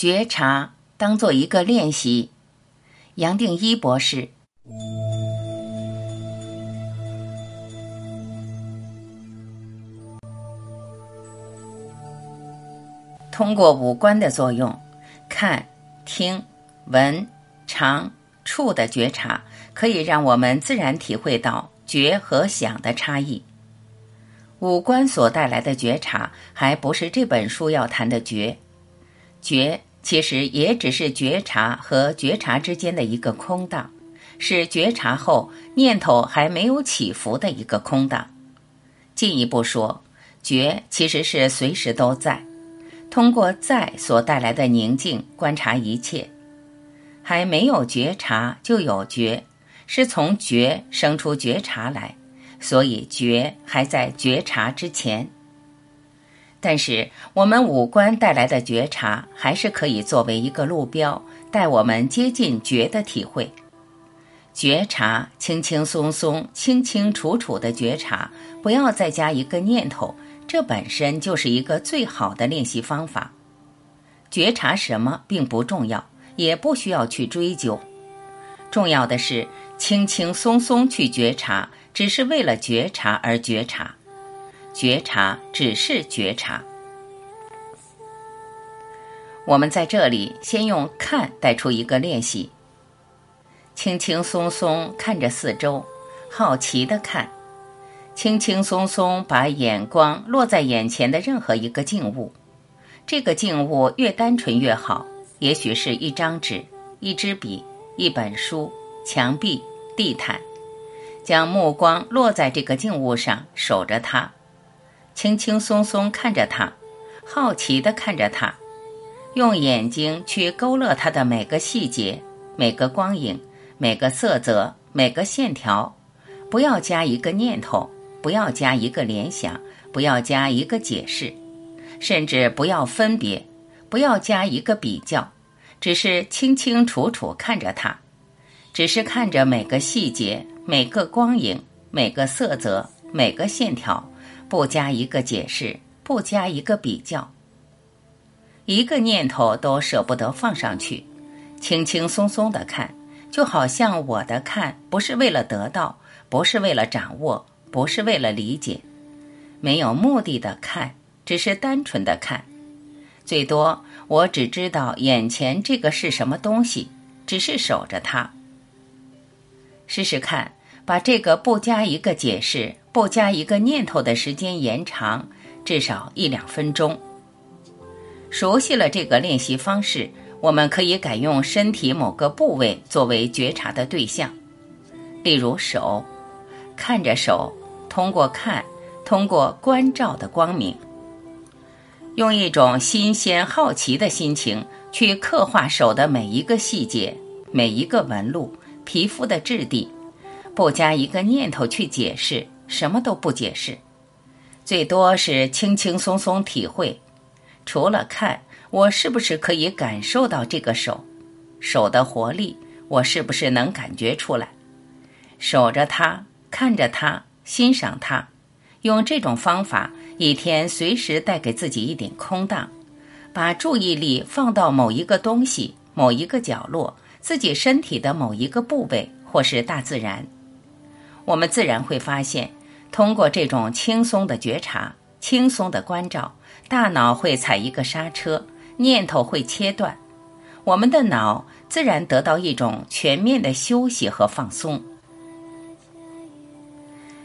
觉察当做一个练习。杨定一博士。通过五官的作用，看、听、闻、尝、触的觉察，可以让我们自然体会到觉和想的差异。五官所带来的觉察，还不是这本书要谈的觉。觉其实也只是觉察和觉察之间的一个空档，是觉察后念头还没有起伏的一个空档。进一步说，觉其实是随时都在。通过在所带来的宁静观察一切，还没有觉察就有觉，是从觉生出觉察来，所以觉还在觉察之前。但是我们五官带来的觉察，还是可以作为一个路标，带我们接近觉的体会。觉察轻轻松松、清清楚楚的觉察，不要再加一个念头。这本身就是一个最好的练习方法。觉察什么并不重要，也不需要去追究。重要的是轻轻松松去觉察，只是为了觉察而觉察。觉察只是觉察。我们在这里先用看带出一个练习：轻轻松松看着四周，好奇的看。轻轻松松把眼光落在眼前的任何一个静物，这个静物越单纯越好。也许是一张纸、一支笔、一本书、墙壁、地毯，将目光落在这个静物上，守着它，轻轻松松看着它，好奇地看着它，用眼睛去勾勒它的每个细节、每个光影、每个色泽、每个线条，不要加一个念头。不要加一个联想，不要加一个解释，甚至不要分别，不要加一个比较，只是清清楚楚看着它，只是看着每个细节、每个光影、每个色泽、每个线条，不加一个解释，不加一个比较，一个念头都舍不得放上去，轻轻松松的看，就好像我的看不是为了得到，不是为了掌握。不是为了理解，没有目的的看，只是单纯的看。最多，我只知道眼前这个是什么东西，只是守着它。试试看，把这个不加一个解释、不加一个念头的时间延长，至少一两分钟。熟悉了这个练习方式，我们可以改用身体某个部位作为觉察的对象，例如手，看着手。通过看，通过关照的光明，用一种新鲜好奇的心情去刻画手的每一个细节、每一个纹路、皮肤的质地，不加一个念头去解释，什么都不解释，最多是轻轻松松体会。除了看，我是不是可以感受到这个手？手的活力，我是不是能感觉出来？守着它，看着它。欣赏它，用这种方法，一天随时带给自己一点空档，把注意力放到某一个东西、某一个角落、自己身体的某一个部位，或是大自然，我们自然会发现，通过这种轻松的觉察、轻松的关照，大脑会踩一个刹车，念头会切断，我们的脑自然得到一种全面的休息和放松。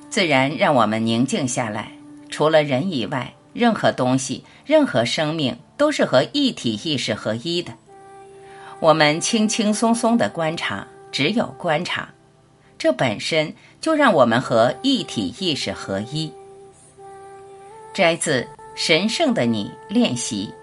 自然让我们宁静下来。除了人以外，任何东西、任何生命都是和一体意识合一的。我们轻轻松松的观察，只有观察，这本身就让我们和一体意识合一。摘自《神圣的你》练习。